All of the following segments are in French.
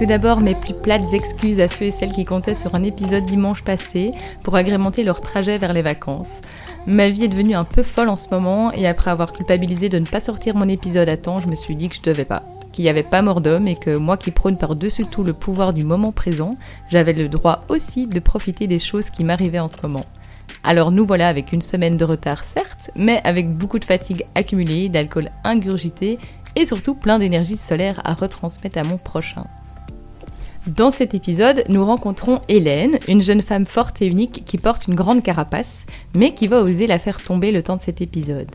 Tout d'abord, mes plus plates excuses à ceux et celles qui comptaient sur un épisode dimanche passé pour agrémenter leur trajet vers les vacances. Ma vie est devenue un peu folle en ce moment et après avoir culpabilisé de ne pas sortir mon épisode à temps, je me suis dit que je devais pas. Qu'il n'y avait pas mort d'homme et que moi qui prône par-dessus tout le pouvoir du moment présent, j'avais le droit aussi de profiter des choses qui m'arrivaient en ce moment. Alors nous voilà avec une semaine de retard certes, mais avec beaucoup de fatigue accumulée, d'alcool ingurgité et surtout plein d'énergie solaire à retransmettre à mon prochain. Dans cet épisode, nous rencontrons Hélène, une jeune femme forte et unique qui porte une grande carapace, mais qui va oser la faire tomber le temps de cet épisode.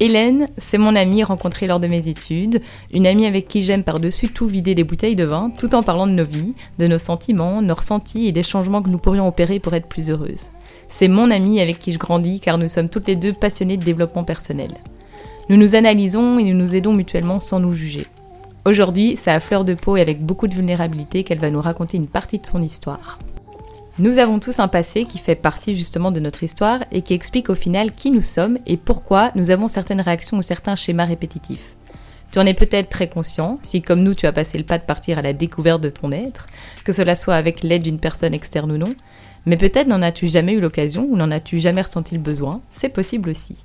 Hélène, c'est mon amie rencontrée lors de mes études, une amie avec qui j'aime par-dessus tout vider des bouteilles de vin, tout en parlant de nos vies, de nos sentiments, nos ressentis et des changements que nous pourrions opérer pour être plus heureuses. C'est mon amie avec qui je grandis car nous sommes toutes les deux passionnées de développement personnel. Nous nous analysons et nous nous aidons mutuellement sans nous juger. Aujourd'hui, c'est à fleur de peau et avec beaucoup de vulnérabilité qu'elle va nous raconter une partie de son histoire. Nous avons tous un passé qui fait partie justement de notre histoire et qui explique au final qui nous sommes et pourquoi nous avons certaines réactions ou certains schémas répétitifs. Tu en es peut-être très conscient, si comme nous tu as passé le pas de partir à la découverte de ton être, que cela soit avec l'aide d'une personne externe ou non, mais peut-être n'en as-tu jamais eu l'occasion ou n'en as-tu jamais ressenti le besoin, c'est possible aussi.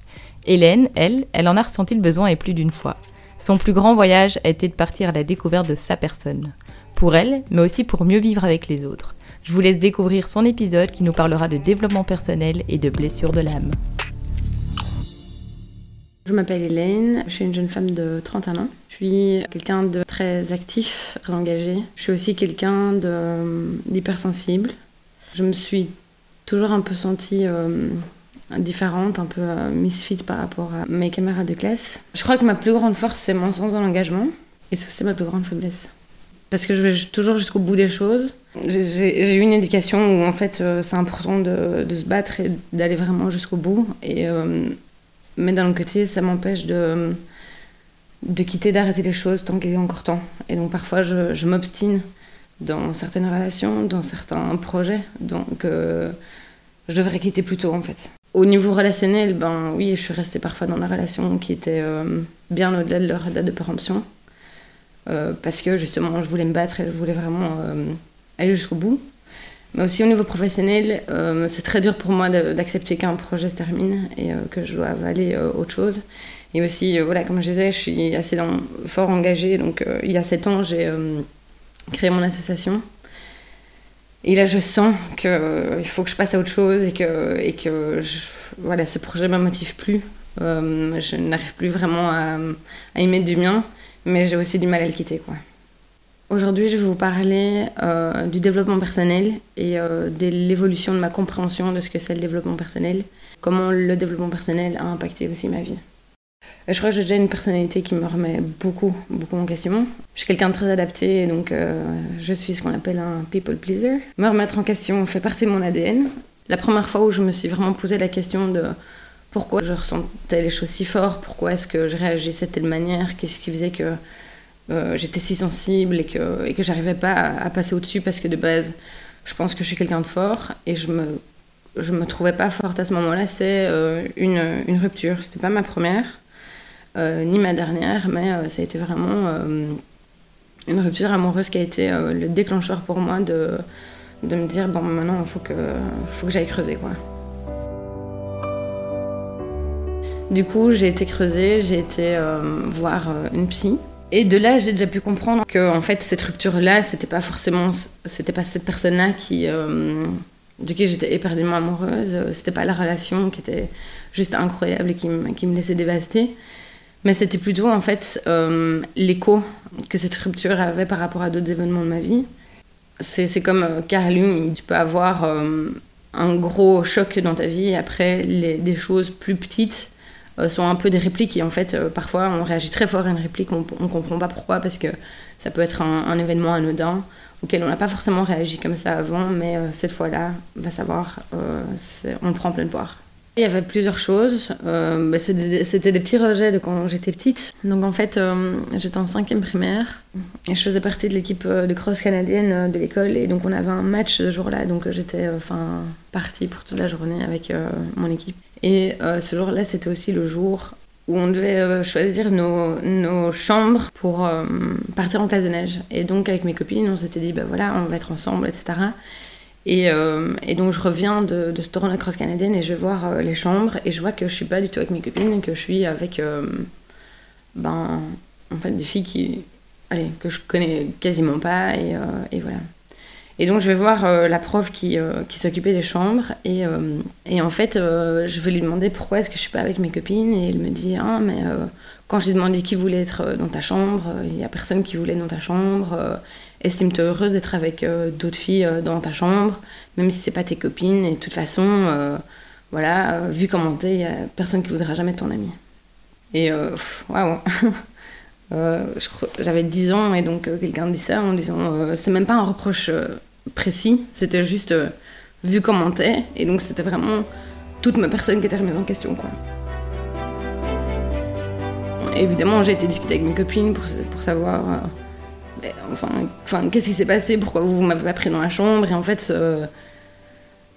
Hélène, elle, elle en a ressenti le besoin et plus d'une fois. Son plus grand voyage a été de partir à la découverte de sa personne. Pour elle, mais aussi pour mieux vivre avec les autres. Je vous laisse découvrir son épisode qui nous parlera de développement personnel et de blessures de l'âme. Je m'appelle Hélène, je suis une jeune femme de 31 ans. Je suis quelqu'un de très actif, très engagé. Je suis aussi quelqu'un d'hypersensible. Je me suis toujours un peu sentie euh, différente, un peu euh, misfit par rapport à mes camarades de classe. Je crois que ma plus grande force, c'est mon sens de l'engagement. Et c'est aussi ma plus grande faiblesse. Parce que je vais toujours jusqu'au bout des choses. J'ai eu une éducation où, en fait, euh, c'est important de, se battre et d'aller vraiment jusqu'au bout. Et, euh, mais d'un autre côté, ça m'empêche de, de quitter, d'arrêter les choses tant qu'il est encore temps. Et donc, parfois, je m'obstine dans certaines relations, dans certains projets. Donc, je devrais quitter plus tôt, en fait. Au niveau relationnel, ben oui, je suis restée parfois dans des relations qui étaient euh, bien au-delà de leur date de péremption. Euh, parce que justement, je voulais me battre et je voulais vraiment euh, aller jusqu'au bout. Mais aussi au niveau professionnel, c'est très dur pour moi d'accepter qu'un projet se termine et que je dois aller autre chose. Et aussi, voilà, comme je disais, je suis assez fort engagée. Donc, il y a sept ans, j'ai créé mon association et là, je sens qu'il euh, faut que je passe à autre chose et que, et que voilà, ce projet ne me motive plus. Euh, je n'arrive plus vraiment à, y mettre du mien, mais j'ai aussi du mal à le quitter. Quoi. Aujourd'hui, je vais vous parler euh, du développement personnel et de l'évolution de ma compréhension de ce que c'est le développement personnel, comment le développement personnel a impacté aussi ma vie. Euh, je crois que j'ai déjà une personnalité qui me remet beaucoup, beaucoup en question. Je suis quelqu'un de très adapté, donc euh, je suis ce qu'on appelle un people pleaser. Me remettre en question fait partie de mon ADN. La première fois où je me suis vraiment posé la question de pourquoi je ressentais les choses si fort, pourquoi est-ce que je réagissais de telle manière, qu'est-ce qui faisait que euh, j'étais si sensible et que, et que j'arrivais pas à, passer au-dessus parce que de base, je pense que je suis quelqu'un de fort et je me, je me trouvais pas forte à ce moment-là. C'est une, une rupture. C'était pas ma première. Euh, ni ma dernière, mais euh, ça a été vraiment euh, une rupture amoureuse qui a été le déclencheur pour moi de, me dire bon maintenant il faut que, j'aille creuser quoi. Du coup, j'ai été creuser, j'ai été voir une psy. Et de là, j'ai déjà pu comprendre que en fait, cette rupture-là, c'était pas forcément, c'était pas cette personne-là qui de qui j'étais éperdument amoureuse. C'était pas la relation qui était juste incroyable et qui, qui me laissait dévaster. Mais c'était plutôt en fait euh, l'écho que cette rupture avait par rapport à d'autres événements de ma vie. C'est comme euh, Carl Jung, tu peux avoir euh, un gros choc dans ta vie et après les, des choses plus petites sont un peu des répliques et en fait parfois on réagit très fort à une réplique, on, on comprend pas pourquoi parce que ça peut être un, un événement anodin auquel on n'a pas forcément réagi comme ça avant, mais cette fois-là, on va savoir, on le prend en pleine poire. Il y avait plusieurs choses. Euh, bah, c'était des petits rejets de quand j'étais petite. Donc en fait, euh, j'étais en cinquième primaire et je faisais partie de l'équipe euh, de cross canadienne de l'école. Et donc on avait un match ce jour-là. Donc j'étais enfin partie pour toute la journée avec mon équipe. Et ce jour-là, c'était aussi le jour où on devait choisir nos, nos, chambres pour partir en classe de neige. Et donc avec mes copines, on s'était dit, bah voilà, on va être ensemble, etc. Euh, et, donc je reviens de, de ce tournoi cross canadienne et je vais voir euh, les chambres et je vois que je suis pas du tout avec mes copines que je suis avec euh, ben, en fait, des filles qui, allez, que je connais quasiment pas et, et voilà. Et donc je vais voir la prof qui, qui s'occupait des chambres et, et en fait je vais lui demander pourquoi est-ce que je suis pas avec mes copines et elle me dit ah mais quand j'ai demandé qui voulait être dans ta chambre il y a personne qui voulait dans ta chambre estime-toi heureuse d'être avec euh, d'autres filles euh, dans ta chambre, même si c'est pas tes copines. Et de toute façon, euh, voilà, vu comment t'es, a personne qui voudra jamais ton ami. Et waouh! J'avais 10 ans et donc quelqu'un dit ça en disant c'est même pas un reproche précis, c'était juste vu comment t'es. Et donc c'était vraiment toute ma personne qui était remise en question. Évidemment, j'ai été discuter avec mes copines pour, pour savoir enfin, enfin qu'est-ce qui s'est passé? Pourquoi vous m'avez pas pris dans la chambre? Et en fait,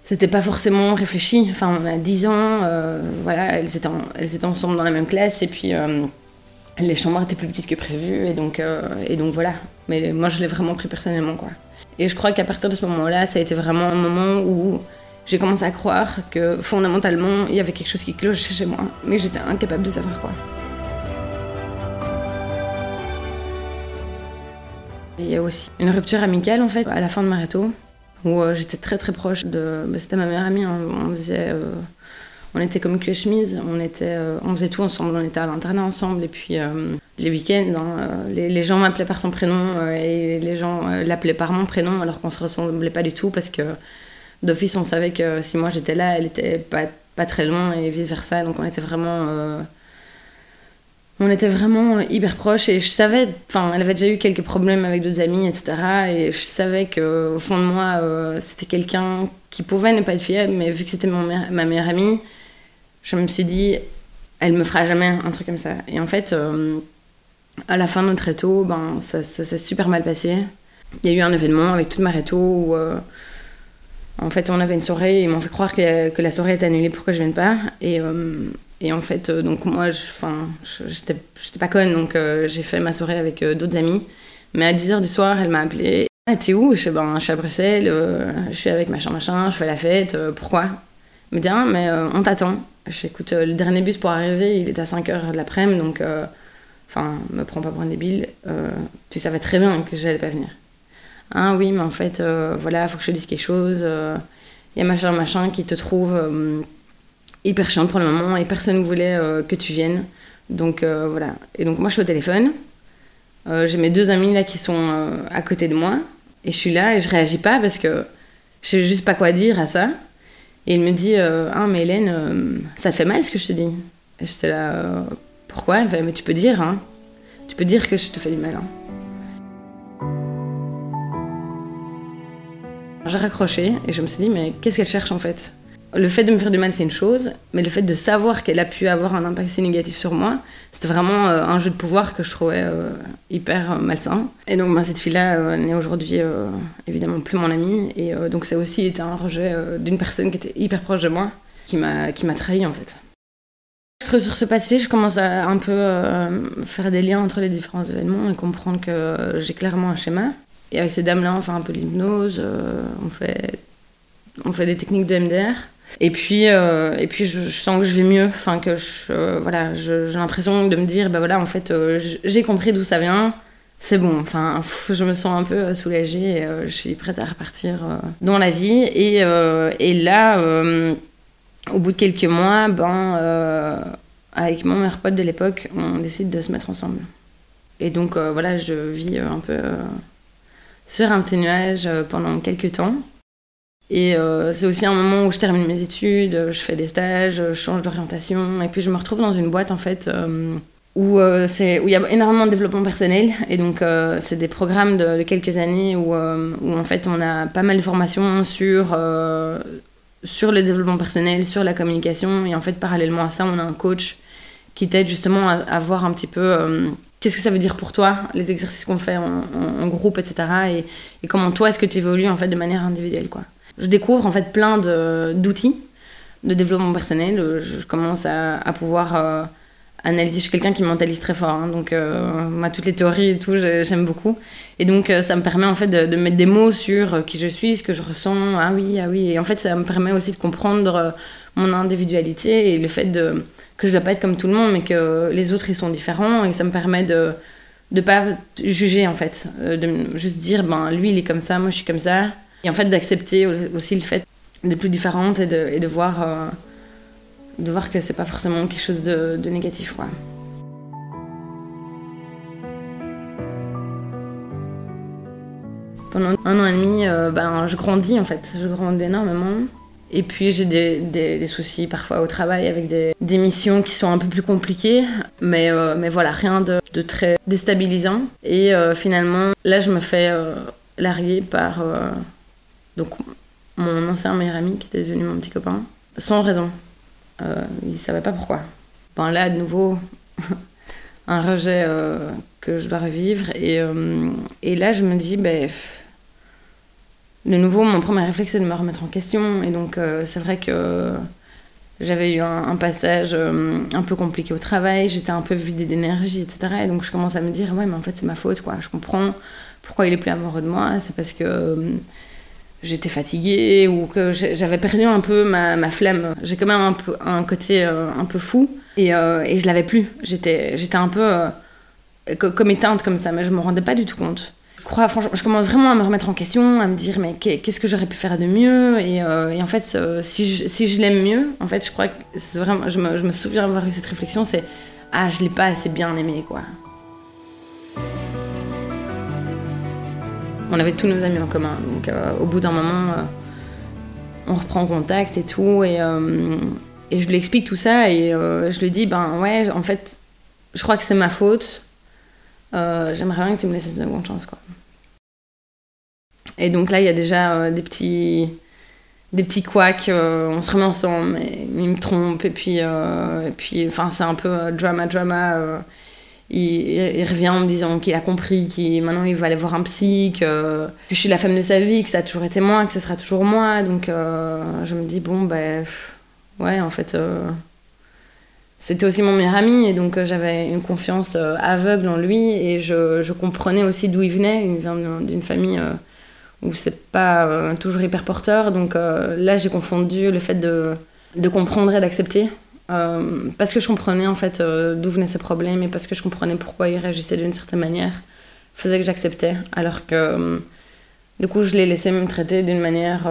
c'était pas forcément réfléchi. Enfin, on a 10 ans, euh, voilà, elles étaient, elles étaient ensemble dans la même classe et puis euh, les chambres étaient plus petites que prévu et donc, euh, et donc voilà. Mais moi, je l'ai vraiment pris personnellement, quoi. Et je crois qu'à partir de ce moment-là, ça a été vraiment un moment où j'ai commencé à croire que fondamentalement, il y avait quelque chose qui clochait chez moi, mais j'étais incapable de savoir quoi. Il y a aussi une rupture amicale en fait à la fin de Maréto où euh, j'étais très très proche de. Bah, c'était ma meilleure amie. Hein. On, faisait, euh, on était comme cul chemise. On était, euh, on faisait tout ensemble. On était à l'internat ensemble et puis les week-ends, hein, les, gens m'appelaient par son prénom et les gens l'appelaient par mon prénom alors qu'on se ressemblait pas du tout parce que d'office on savait que si moi j'étais là, elle était pas pas très loin et vice versa. Donc on était vraiment on était vraiment hyper proches et je savais, enfin, elle avait déjà eu quelques problèmes avec d'autres amis, etc. Et je savais qu'au fond de moi, euh, c'était quelqu'un qui pouvait ne pas être fiable, mais vu que c'était ma meilleure amie, je me suis dit, elle me fera jamais un truc comme ça. Et en fait, euh, à la fin de notre réto, ben, ça, s'est super mal passé. Il y a eu un événement avec toute ma réto où, euh, en fait, on avait une soirée, ils m'ont fait croire que, que, la soirée était annulée pour que je vienne pas. Et et en fait, euh, donc moi, j'étais pas conne, donc euh, j'ai fait ma soirée avec euh, d'autres amis. Mais à 10h du soir, elle m'a appelé. Ah, t'es où? Je, ben, je suis à Bruxelles, je suis avec machin machin, je fais la fête, pourquoi? Elle me dit, ah, mais on t'attend. Je écoute, le dernier bus pour arriver, il est à 5h de l'après-midi, donc, enfin, me prends pas pour un débile, tu savais très bien que j'allais pas venir. Ah oui, mais en fait, voilà, faut que je dise quelque chose. Il y a machin machin qui te trouve hyper chiante pour le moment et personne ne voulait euh, que tu viennes. Donc euh, voilà. Et donc moi je suis au téléphone. Euh, j'ai mes deux amis là qui sont à côté de moi et je suis là et je réagis pas parce que je sais juste pas quoi dire à ça. Et il me dit Ah, mais Hélène, ça te fait mal ce que je te dis? Et j'étais là Pourquoi? Elle fait Mais tu peux dire, hein. Tu peux dire que je te fais du mal. Hein. J'ai raccroché et je me suis dit Mais qu'est-ce qu'elle cherche en fait? Le fait de me faire du mal, c'est une chose, mais le fait de savoir qu'elle a pu avoir un impact si négatif sur moi, c'était vraiment euh, un jeu de pouvoir que je trouvais euh, hyper euh, malsain. Et donc, bah, cette fille-là n'est aujourd'hui évidemment plus mon amie, et donc ça a aussi été un rejet d'une personne qui était hyper proche de moi, qui m'a trahi en fait. Sur ce passé, je commence à un peu faire des liens entre les différents événements et comprendre que j'ai clairement un schéma. Et avec ces dames-là, on fait un peu l'hypnose, on fait on fait des techniques de MDR. Et puis, euh, et puis je, sens que je vais mieux, enfin que euh, voilà, j'ai l'impression de me dire, bah voilà, en fait, euh, j'ai compris d'où ça vient, c'est bon, enfin, je me sens un peu soulagée, je suis prête à repartir dans la vie. Et, et là, au bout de quelques mois, ben, avec mon meilleur pote de l'époque, on décide de se mettre ensemble. Et donc voilà, je vis un peu sur un petit nuage pendant quelques temps. Et euh, c'est aussi un moment où je termine mes études, euh, je fais des stages, je change d'orientation, et puis je me retrouve dans une boîte en fait euh, où il y a énormément de développement personnel, et donc c'est des programmes de, quelques années où, où, en fait on a pas mal de formations sur sur le développement personnel, sur la communication, et en fait parallèlement à ça on a un coach qui t'aide justement à, voir un petit peu qu'est-ce que ça veut dire pour toi, les exercices qu'on fait en, en, groupe, etc. Et, et comment toi est-ce que tu évolues en fait de manière individuelle quoi je découvre en fait plein d'outils de, développement personnel. Je commence à, pouvoir euh, analyser. Je suis quelqu'un qui mentalise très fort, hein, donc euh, moi, toutes les théories et tout, j'aime beaucoup. Et donc euh, ça me permet en fait de, mettre des mots sur qui je suis, ce que je ressens. Ah oui, ah oui. Et en fait, ça me permet aussi de comprendre mon individualité et le fait de, que je dois pas être comme tout le monde, mais que les autres ils sont différents. Et ça me permet de de pas juger en fait, de juste dire ben lui il est comme ça, moi je suis comme ça et en fait, d'accepter aussi le fait d'être plus différente et de, et de voir, euh, de voir que c'est pas forcément quelque chose de, négatif. Quoi. Pendant un an et demi, euh, ben, je grandis en fait, je grandis énormément. Et puis j'ai des, des, des, soucis parfois au travail avec des, des, missions qui sont un peu plus compliquées, mais, euh, mais voilà, rien de, de, très déstabilisant. Et finalement, là je me fais larguer par donc mon ancien meilleur ami, qui était devenu mon petit copain, sans raison. Euh, il savait pas pourquoi. Ben là, de nouveau, un rejet euh, que je dois revivre. Et, euh, et là, je me dis, ben, de nouveau, mon premier réflexe, c'est de me remettre en question. Et donc, euh, c'est vrai que j'avais eu un, passage un peu compliqué au travail, j'étais un peu vidée d'énergie, etc. Et donc, je commence à me dire, ouais, mais en fait, c'est ma faute, quoi. Je comprends pourquoi il est plus amoureux de moi. C'est parce que j'étais fatiguée ou que j'avais perdu un peu ma, ma flemme. J'ai quand même un, peu, un côté euh, un peu fou et, euh, et je l'avais plus. J'étais, un peu euh, comme éteinte comme ça, mais je me rendais pas du tout compte. Je crois, franchement, je commence vraiment à me remettre en question, à me dire mais qu'est-ce que j'aurais pu faire de mieux? Et, en fait, si je, si je l'aime mieux, en fait, je crois que vraiment, je me, je me souviens avoir eu cette réflexion, c'est ah, je l'ai pas assez bien aimé quoi. On avait tous nos amis en commun. Donc euh, au bout d'un moment, euh, on reprend contact et tout. Et, euh, et je lui explique tout ça et je lui dis, ben ouais, en fait, je crois que c'est ma faute. J'aimerais bien que tu me laisses une seconde chance. Quoi. Et donc là, il y a déjà des petits des petits couacs, on se remet ensemble, et il me trompe, et puis, c'est un peu drama, drama il, revient en me disant qu'il a compris, qu'il maintenant il va aller voir un psy, que, je suis la femme de sa vie, que ça a toujours été moi, que ce sera toujours moi. Donc euh, je me dis, bon, ben, ouais, en fait, euh, c'était aussi mon meilleur ami, et donc euh, j'avais une confiance aveugle en lui, et je, je comprenais aussi d'où il venait. Il vient d'une famille où c'est pas toujours hyper porteur. Donc là, j'ai confondu le fait de, de comprendre et d'accepter. Euh, parce que je comprenais en fait euh, d'où venaient ces problèmes et parce que je comprenais pourquoi il réagissait d'une certaine manière, faisait que j'acceptais. Alors que euh, du coup, je l'ai laissé me traiter d'une manière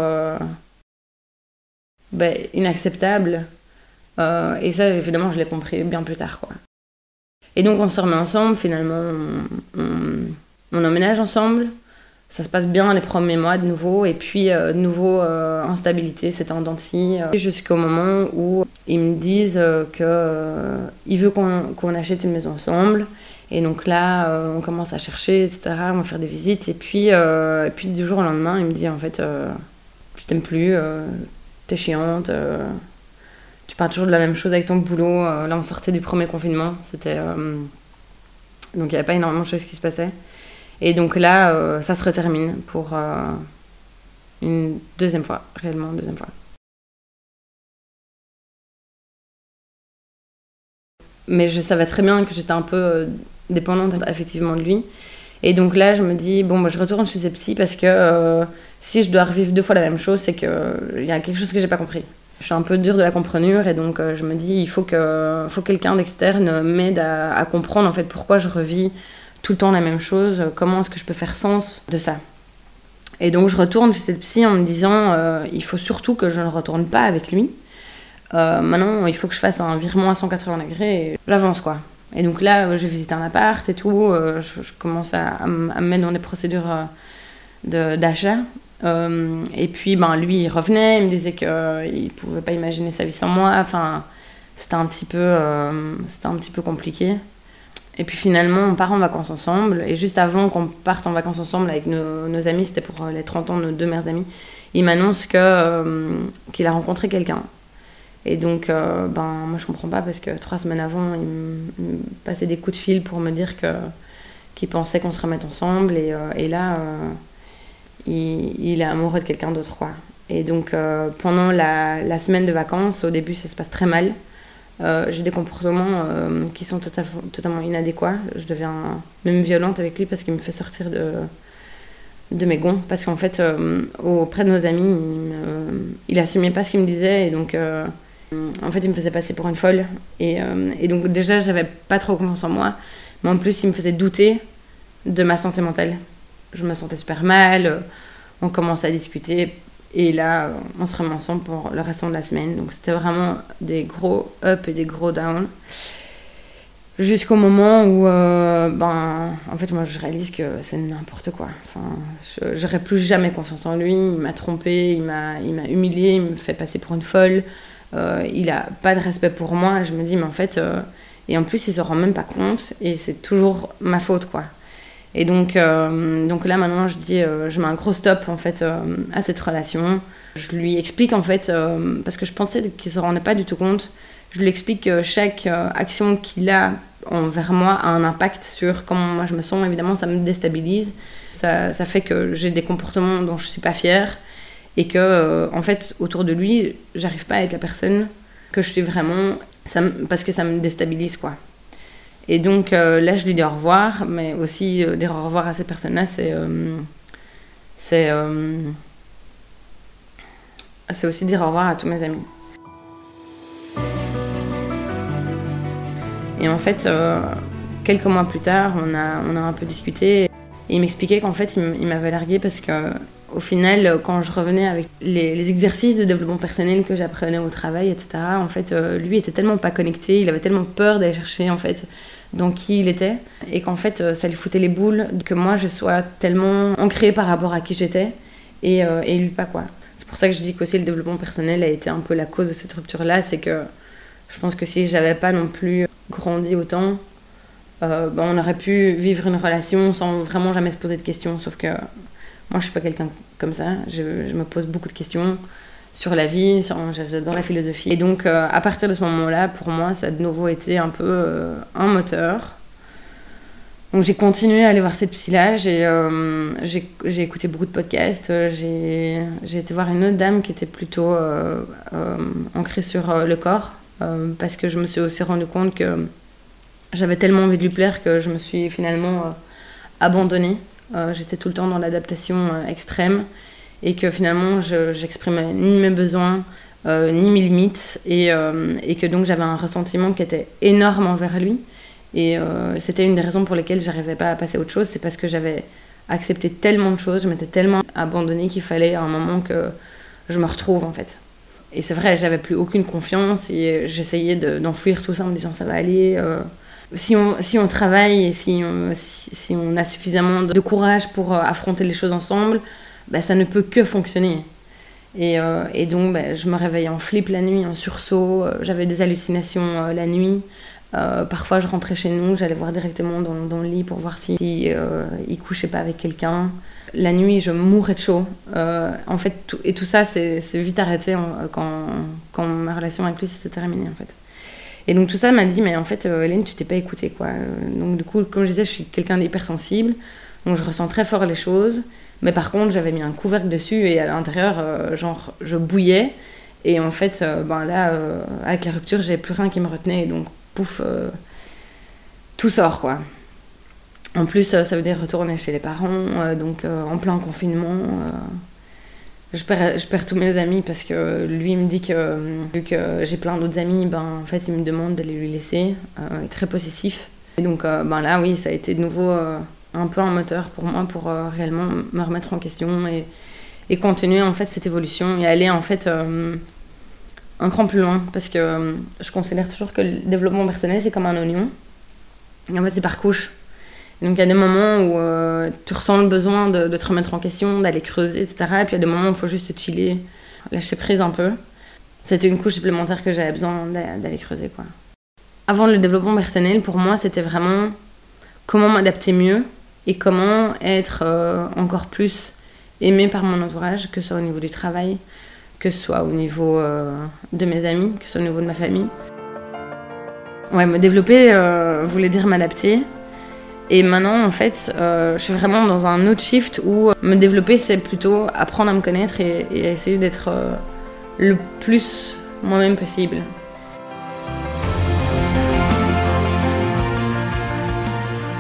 ben, inacceptable. et ça, évidemment, je l'ai compris bien plus tard. Quoi. Et donc, on se remet ensemble, finalement, on emménage ensemble ça se passe bien les premiers mois de nouveau et puis euh, de nouveau euh, instabilité c'était en denti euh, jusqu'au moment où ils me disent que ils veulent qu'on achète une maison ensemble et donc là on commence à chercher etc on va faire des visites et puis et puis du jour au lendemain il me dit en fait je t'aime plus t'es chiante tu parles toujours de la même chose avec ton boulot là on sortait du premier confinement c'était donc il n'y avait pas énormément de choses qui se passaient et donc là, euh, ça se retermine pour euh, une deuxième fois, réellement une deuxième fois. Mais je savais très bien que j'étais un peu euh, dépendante effectivement de lui. Et donc là, je me dis, bon, moi, je retourne chez ces psy parce que si je dois revivre deux fois la même chose, c'est qu'il y a quelque chose que j'ai pas compris. Je suis un peu dure de la comprenure et donc je me dis, il faut que faut quelqu'un d'externe m'aide à, à, comprendre en fait pourquoi je revis tout le temps la même chose. Comment est-ce que je peux faire sens de ça? Et donc je retourne chez cette psy en me disant il faut surtout que je ne retourne pas avec lui. maintenant, il faut que je fasse un virement à 180 degrés et j'avance quoi. Et donc là, je visite un appart et tout. je, commence à, à, me mettre dans des procédures d'achat. Euh, et puis, ben, lui, il revenait, il me disait qu'il ne pouvait pas imaginer sa vie sans moi. Enfin, c'était un, euh, un petit peu compliqué. Et puis finalement, on part en vacances ensemble. Et juste avant qu'on parte en vacances ensemble avec nos, amis, c'était pour les 30 ans de nos deux meilleurs amis, il m'annonce que, euh, qu'il a rencontré quelqu'un. Et donc, ben, moi, je comprends pas parce que trois semaines avant, il me, passait des coups de fil pour me dire que, qu'il pensait qu'on se remette ensemble. Et, là il, est amoureux de quelqu'un d'autre, quoi. Et donc, euh, pendant la, semaine de vacances, au début, ça se passe très mal. Euh, j'ai des comportements euh, qui sont totalement inadéquats. Je deviens même violente avec lui parce qu'il me fait sortir de, de mes gonds. Parce qu'en fait, auprès de nos amis, il, assumait pas ce qu'il me disait. Et donc, en fait, il me faisait passer pour une folle. Et, donc, déjà, j'avais pas trop confiance en moi. Mais en plus, il me faisait douter de ma santé mentale je me sentais super mal. Euh, on commence à discuter. Et là, on se remet ensemble pour le restant de la semaine. Donc c'était vraiment des gros up et des gros down. Jusqu'au moment où, euh, ben, en fait, moi, je réalise que c'est n'importe quoi. Enfin, j'aurais plus jamais confiance en lui. Il m'a trompé, il m'a, il m'a humilié, il me fait passer pour une folle. Euh, il a pas de respect pour moi. Je me dis, mais en fait, et en plus, il se rend même pas compte. Et c'est toujours ma faute, quoi. Et donc, euh, donc là maintenant, je dis, euh, je mets un gros stop en fait euh, à cette relation. Je lui explique en fait, parce que je pensais qu'il se rendait pas du tout compte. Je lui explique que chaque action qu'il a envers moi a un impact sur comment moi je me sens. Évidemment, ça me déstabilise. Ça, ça fait que j'ai des comportements dont je suis pas fière et que en fait autour de lui, j'arrive pas à être la personne que je suis vraiment, ça, parce que ça me déstabilise quoi. Et donc euh, là, je lui dis au revoir, mais aussi euh, dire au revoir à cette personne-là, c'est. Euh, c'est. c'est aussi dire au revoir à tous mes amis. Et en fait, quelques mois plus tard, on a, on a un peu discuté. Et il m'expliquait qu'en fait, il m'avait largué parce que au final, quand je revenais avec les, les exercices de développement personnel que j'apprenais au travail, etc., en fait, lui était tellement pas connecté, il avait tellement peur d'aller chercher en fait dans qui il était et qu'en fait euh, ça lui foutait les boules que moi je sois tellement ancrée par rapport à qui j'étais et, euh, et lui pas quoi. C'est pour ça que je dis qu'aussi le développement personnel a été un peu la cause de cette rupture là, c'est que je pense que si j'avais pas non plus grandi autant, euh, ben, on aurait pu vivre une relation sans vraiment jamais se poser de questions. Sauf que moi je suis pas quelqu'un comme ça, je, je me pose beaucoup de questions sur la vie, j'adore la philosophie. Et donc, euh, à partir de ce moment-là, pour moi, ça a de nouveau été un peu euh, un moteur. Donc, j'ai continué à aller voir cette psy-là. J'ai euh, écouté beaucoup de podcasts. J'ai été voir une autre dame qui était plutôt ancrée sur le corps. parce que je me suis aussi rendu compte que j'avais tellement envie de lui plaire que je me suis finalement abandonnée. J'étais tout le temps dans l'adaptation extrême et que finalement j'exprimais ni mes besoins euh, ni mes limites et, euh, et que donc j'avais un ressentiment qui était énorme envers lui. Et euh, c'était une des raisons pour lesquelles j'arrivais pas à passer à autre chose. C'est parce que j'avais accepté tellement de choses je m'étais tellement abandonnée qu'il fallait à un moment que je me retrouve en fait. Et c'est vrai j'avais plus aucune confiance et j'essayais d'enfouir tout ça en me disant ça va aller si on, si on travaille et si on, si on a suffisamment de courage pour affronter les choses ensemble, bah, ça ne peut que fonctionner. Et, euh, et donc, bah, je me réveillais en flip la nuit, en sursaut. Euh, j'avais des hallucinations euh, la nuit. parfois, je rentrais chez nous, j'allais voir directement dans, le lit pour voir s'il si, il couchait pas avec quelqu'un. La nuit, je mourais de chaud. en fait, et tout ça, c'est vite arrêté quand, quand, ma relation avec lui s'est terminée, en fait. Et donc tout ça m'a dit, mais en fait, Hélène, tu t'es pas écoutée, quoi. Donc du coup, comme je disais, je suis quelqu'un d'hypersensible, donc je ressens très fort les choses. Mais par contre, j'avais mis un couvercle dessus et à l'intérieur, euh, genre, je bouillais. Et en fait, euh, ben là, euh, avec la rupture, j'ai plus rien qui me retenait. Et donc, pouf, tout sort, quoi. En plus, ça veut dire retourner chez les parents, donc en plein confinement. je, perds, je perds tous mes amis parce que lui il me dit que vu que j'ai plein d'autres amis, ben, en fait, il me demande d'aller lui laisser. il est très possessif. Et donc ben là, oui, ça a été de nouveau un peu un moteur pour moi pour réellement me remettre en question et, continuer en fait cette évolution et aller en fait un cran plus loin parce que je considère toujours que le développement personnel c'est comme un oignon. Et en fait, c'est par couche. donc il y a des moments où tu ressens le besoin de, te remettre en question, d'aller creuser, etc. Et puis il y a des moments où il faut juste chiller, lâcher prise un peu. C'était une couche supplémentaire que j'avais besoin d'aller creuser. Quoi. Avant le développement personnel, pour moi, c'était vraiment comment m'adapter mieux et comment être euh, encore plus aimé par mon entourage, que ce soit au niveau du travail, que ce soit au niveau euh, de mes amis, que ce soit au niveau de ma famille. Ouais, me développer euh, voulait dire m'adapter. Et maintenant, en fait, je suis vraiment dans un autre shift où me développer, c'est plutôt apprendre à me connaître et, et essayer d'être le plus moi-même possible.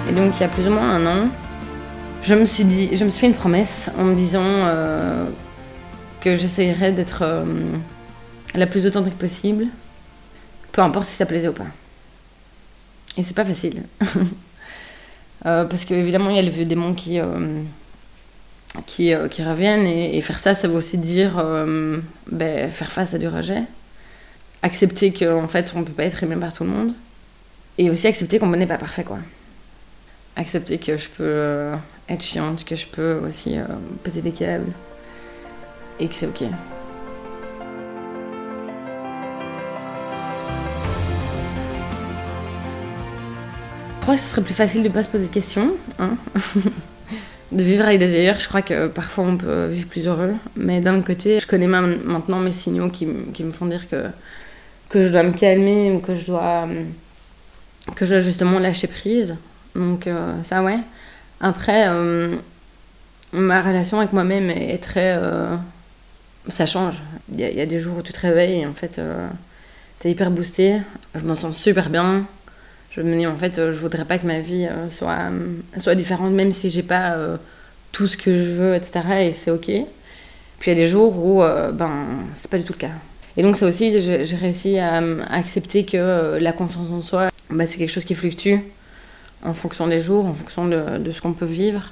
Et donc il y a plus ou moins un an, je me suis dit, je me suis fait une promesse en me disant euh, que j'essayerais d'être euh, la plus authentique possible, peu importe si ça plaisait ou pas. Et c'est pas facile. euh, parce qu'évidemment, il y a le vieux démon qui, euh, qui, qui reviennent. Et, faire ça, ça veut aussi dire ben, faire face à du rejet. Accepter qu'en fait, on peut pas être aimé par tout le monde. Et aussi accepter qu'on n'est pas parfait, quoi. Accepter que je peux euh, être chiante, que je peux aussi péter des câbles. Et que c'est ok. Je crois que ce serait plus facile de pas se poser de questions. Hein de vivre avec des ailleurs, je crois que parfois on peut vivre plus heureux. Mais d'un côté, je connais maintenant mes signaux qui, qui, me font dire que, que je dois me calmer ou que je dois, que je dois justement lâcher prise. Donc euh, ça, ouais. Après, euh, ma relation avec moi-même est très... Euh, ça change. Il y, a des jours où tu te réveilles et en fait, t'es hyper boosté. Je me sens super bien je me dis en fait je voudrais pas que ma vie soit, soit différente même si j'ai pas tout ce que je veux etc et c'est ok puis il y a des jours où ben c'est pas du tout le cas et donc ça aussi j'ai réussi à, accepter que la confiance en soi ben, c'est quelque chose qui fluctue en fonction des jours en fonction de, ce qu'on peut vivre.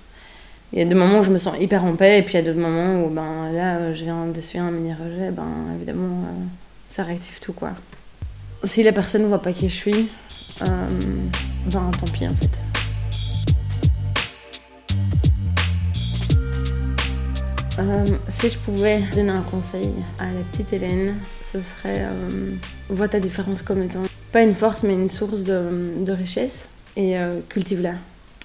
Il y a des moments où je me sens hyper en paix et puis il y a d'autres moments où ben là je viens un mini rejet ben évidemment ça réactive tout quoi. Si la personne ne voit pas qui je suis euh, ben tant pis en fait. Euh, si je pouvais donner un conseil à la petite Hélène, ce serait euh, vois ta différence comme étant pas une force mais une source de richesse et euh, cultive-la.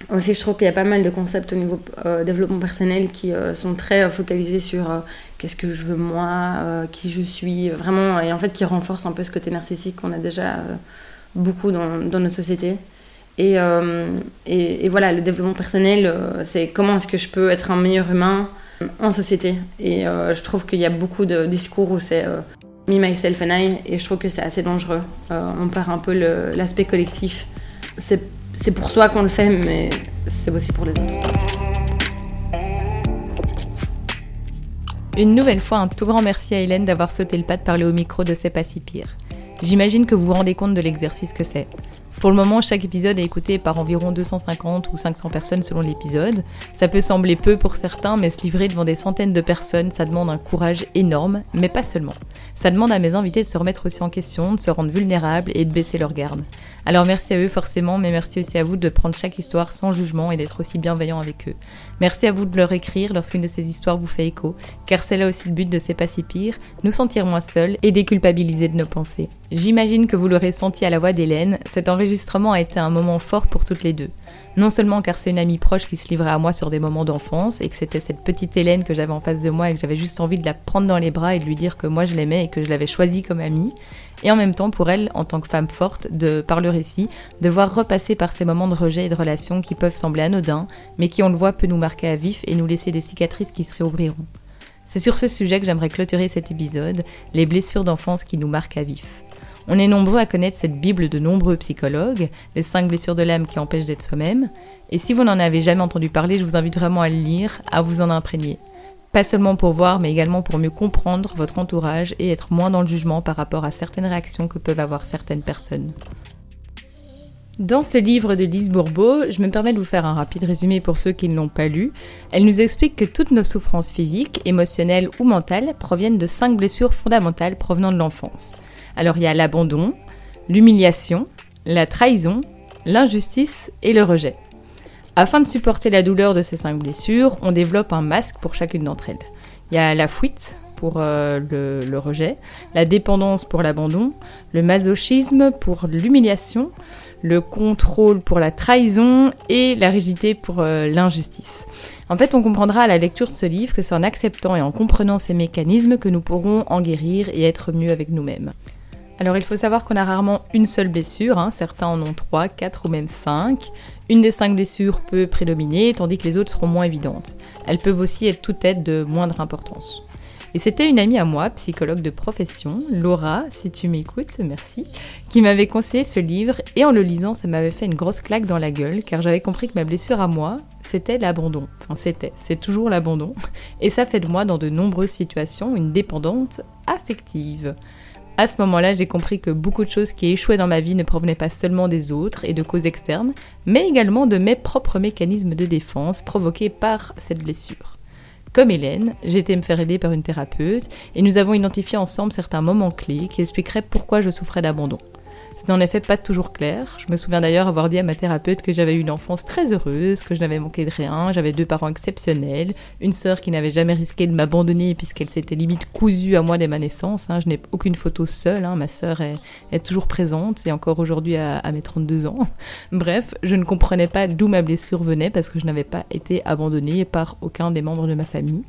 Aussi, je trouve qu'il y a pas mal de concepts au niveau euh, développement personnel qui euh, sont très focalisés sur qu'est-ce que je veux moi, qui je suis, vraiment, et en fait qui renforcent un peu ce côté narcissique qu'on a déjà beaucoup dans, notre société. Et, et, voilà, le développement personnel, c'est comment est-ce que je peux être un meilleur humain en société. Et je trouve qu'il y a beaucoup de discours où c'est me, myself and I, et je trouve que c'est assez dangereux. on perd un peu l'aspect collectif. C'est c'est pour soi qu'on le fait, mais c'est aussi pour les autres. Une nouvelle fois, un tout grand merci à Hélène d'avoir sauté le pas de parler au micro de C'est pas si pire. J'imagine que vous vous rendez compte de l'exercice que c'est. Pour le moment, chaque épisode est écouté par environ 250 ou 500 personnes selon l'épisode. Ça peut sembler peu pour certains, mais se livrer devant des centaines de personnes, ça demande un courage énorme, mais pas seulement. Ça demande à mes invités de se remettre aussi en question, de se rendre vulnérables et de baisser leur garde. Alors merci à eux forcément, mais merci aussi à vous de prendre chaque histoire sans jugement et d'être aussi bienveillant avec eux. Merci à vous de leur écrire lorsqu'une de ces histoires vous fait écho, car c'est là aussi le but de C'est pas si pire, nous sentir moins seuls et déculpabiliser de nos pensées. J'imagine que vous l'aurez senti à la voix d'Hélène, cet enregistrement a été un moment fort pour toutes les deux. Non seulement car c'est une amie proche qui se livrait à moi sur des moments d'enfance et que c'était cette petite Hélène que j'avais en face de moi et que j'avais juste envie de la prendre dans les bras et de lui dire que moi je l'aimais et que je l'avais choisie comme amie, et en même temps pour elle, en tant que femme forte, de, par le récit, de voir repasser par ces moments de rejet et de relations qui peuvent sembler anodins, mais qui on le voit peut nous marquer à vif et nous laisser des cicatrices qui se réouvriront. C'est sur ce sujet que j'aimerais clôturer cet épisode, les blessures d'enfance qui nous marquent à vif. On est nombreux à connaître cette Bible de nombreux psychologues, les 5 blessures de l'âme qui empêchent d'être soi-même, et si vous n'en avez jamais entendu parler, je vous invite vraiment à le lire, à vous en imprégner. Pas seulement pour voir, mais également pour mieux comprendre votre entourage et être moins dans le jugement par rapport à certaines réactions que peuvent avoir certaines personnes. Dans ce livre de Lise Bourbeau, je me permets de vous faire un rapide résumé pour ceux qui ne l'ont pas lu. Elle nous explique que toutes nos souffrances physiques, émotionnelles ou mentales proviennent de cinq blessures fondamentales provenant de l'enfance. Alors il y a l'abandon, l'humiliation, la trahison, l'injustice et le rejet. Afin de supporter la douleur de ces cinq blessures, on développe un masque pour chacune d'entre elles. Il y a la fuite pour euh, le, rejet, la dépendance pour l'abandon, le masochisme pour l'humiliation, le contrôle pour la trahison et la rigidité pour euh, l'injustice. En fait, on comprendra à la lecture de ce livre que c'est en acceptant et en comprenant ces mécanismes que nous pourrons en guérir et être mieux avec nous-mêmes. Alors il faut savoir qu'on a rarement une seule blessure, hein. certains en ont trois, quatre ou même cinq. Une des cinq blessures peut prédominer, tandis que les autres seront moins évidentes. Elles peuvent aussi être toutes être de moindre importance. Et c'était une amie à moi, psychologue de profession, Laura, si tu m'écoutes, merci, qui m'avait conseillé ce livre et en le lisant, ça m'avait fait une grosse claque dans la gueule car j'avais compris que ma blessure à moi, c'était l'abandon. Enfin, c'était, c'est toujours l'abandon. Et ça fait de moi, dans de nombreuses situations, une dépendante affective. À ce moment-là, j'ai compris que beaucoup de choses qui échouaient dans ma vie ne provenaient pas seulement des autres et de causes externes, mais également de mes propres mécanismes de défense provoqués par cette blessure. Comme Hélène, j'ai été me faire aider par une thérapeute et nous avons identifié ensemble certains moments clés qui expliqueraient pourquoi je souffrais d'abandon. Ce n'est en effet pas toujours clair. Je me souviens d'ailleurs avoir dit à ma thérapeute que j'avais eu une enfance très heureuse, que je n'avais manqué de rien, j'avais deux parents exceptionnels, une sœur qui n'avait jamais risqué de m'abandonner puisqu'elle s'était limite cousue à moi dès ma naissance. Hein. Je n'ai aucune photo seule, hein. ma sœur est, toujours présente et encore aujourd'hui à, à mes 32 ans. Bref, je ne comprenais pas d'où ma blessure venait parce que je n'avais pas été abandonnée par aucun des membres de ma famille.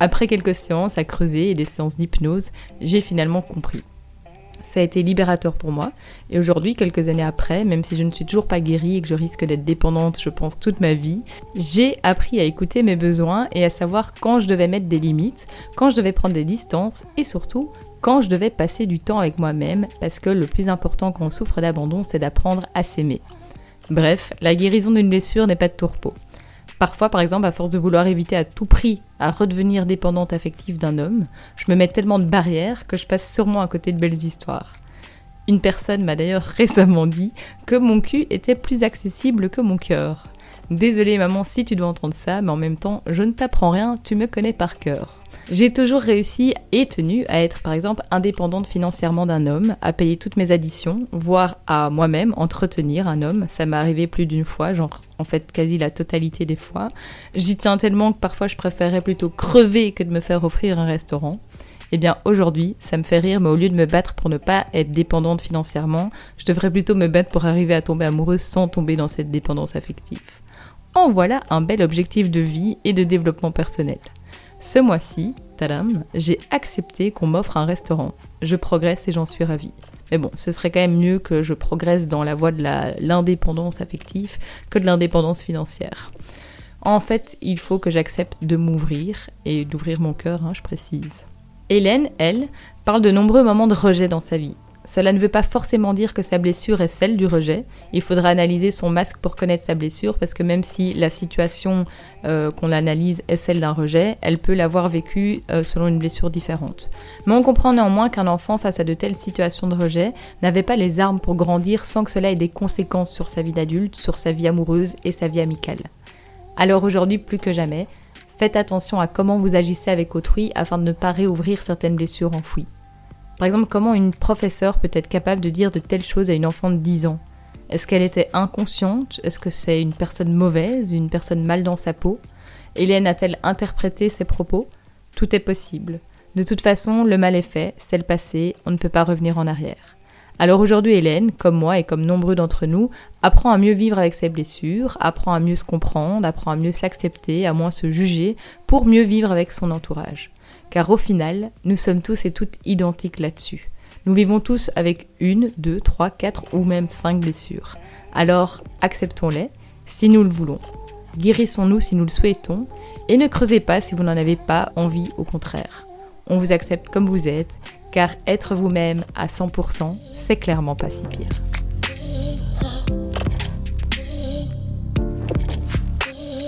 Après quelques séances à creuser et des séances d'hypnose, j'ai finalement compris ça a été libérateur pour moi. Et aujourd'hui, quelques années après, même si je ne suis toujours pas guérie et que je risque d'être dépendante, je pense, toute ma vie, j'ai appris à écouter mes besoins et à savoir quand je devais mettre des limites, quand je devais prendre des distances et surtout quand je devais passer du temps avec moi-même parce que le plus important quand on souffre d'abandon, c'est d'apprendre à s'aimer. Bref, la guérison d'une blessure n'est pas de tourpeau. Parfois, par exemple, à force de vouloir éviter à tout prix à redevenir dépendante affective d'un homme, je me mets tellement de barrières que je passe sûrement à côté de belles histoires. Une personne m'a d'ailleurs récemment dit que mon cul était plus accessible que mon cœur. Désolée maman si tu dois entendre ça, mais en même temps, je ne t'apprends rien, tu me connais par cœur. J'ai toujours réussi et tenu à être par exemple indépendante financièrement d'un homme, à payer toutes mes additions, voire à moi-même entretenir un homme. Ça m'est arrivé plus d'une fois, genre en fait quasi la totalité des fois. J'y tiens tellement que parfois je préférerais plutôt crever que de me faire offrir un restaurant. Eh bien aujourd'hui, ça me fait rire, mais au lieu de me battre pour ne pas être dépendante financièrement, je devrais plutôt me battre pour arriver à tomber amoureuse sans tomber dans cette dépendance affective. En voilà un bel objectif de vie et de développement personnel. Ce mois-ci, tadam, j'ai accepté qu'on m'offre un restaurant. Je progresse et j'en suis ravie. Mais bon, ce serait quand même mieux que je progresse dans la voie de l'indépendance affective que de l'indépendance financière. En fait, il faut que j'accepte de m'ouvrir et d'ouvrir mon cœur, hein, je précise. Hélène, elle, parle de nombreux moments de rejet dans sa vie. Cela ne veut pas forcément dire que sa blessure est celle du rejet. Il faudra analyser son masque pour connaître sa blessure, parce que même si la situation euh, qu'on analyse est celle d'un rejet, elle peut l'avoir vécue euh, selon une blessure différente. Mais on comprend néanmoins qu'un enfant face à de telles situations de rejet n'avait pas les armes pour grandir sans que cela ait des conséquences sur sa vie d'adulte, sur sa vie amoureuse et sa vie amicale. Alors aujourd'hui, plus que jamais, faites attention à comment vous agissez avec autrui afin de ne pas réouvrir certaines blessures enfouies. Par exemple, comment une professeure peut être capable de dire de telles choses à une enfant de 10 ans? Est-ce qu'elle était inconsciente? Est-ce que c'est une personne mauvaise, une personne mal dans sa peau? Hélène a-t-elle interprété ses propos? Tout est possible. De toute façon, le mal est fait, c'est le passé, on ne peut pas revenir en arrière. Alors aujourd'hui, Hélène, comme moi et comme nombreux d'entre nous, apprend à mieux vivre avec ses blessures, apprend à mieux se comprendre, apprend à mieux s'accepter, à moins se juger, pour mieux vivre avec son entourage car au final, nous sommes tous et toutes identiques là-dessus. Nous vivons tous avec une, deux, trois, quatre ou même cinq blessures. Alors acceptons-les si nous le voulons. Guérissons-nous si nous le souhaitons et ne creusez pas si vous n'en avez pas envie, au contraire. On vous accepte comme vous êtes, car être vous-même à 100%, c'est clairement pas si pire.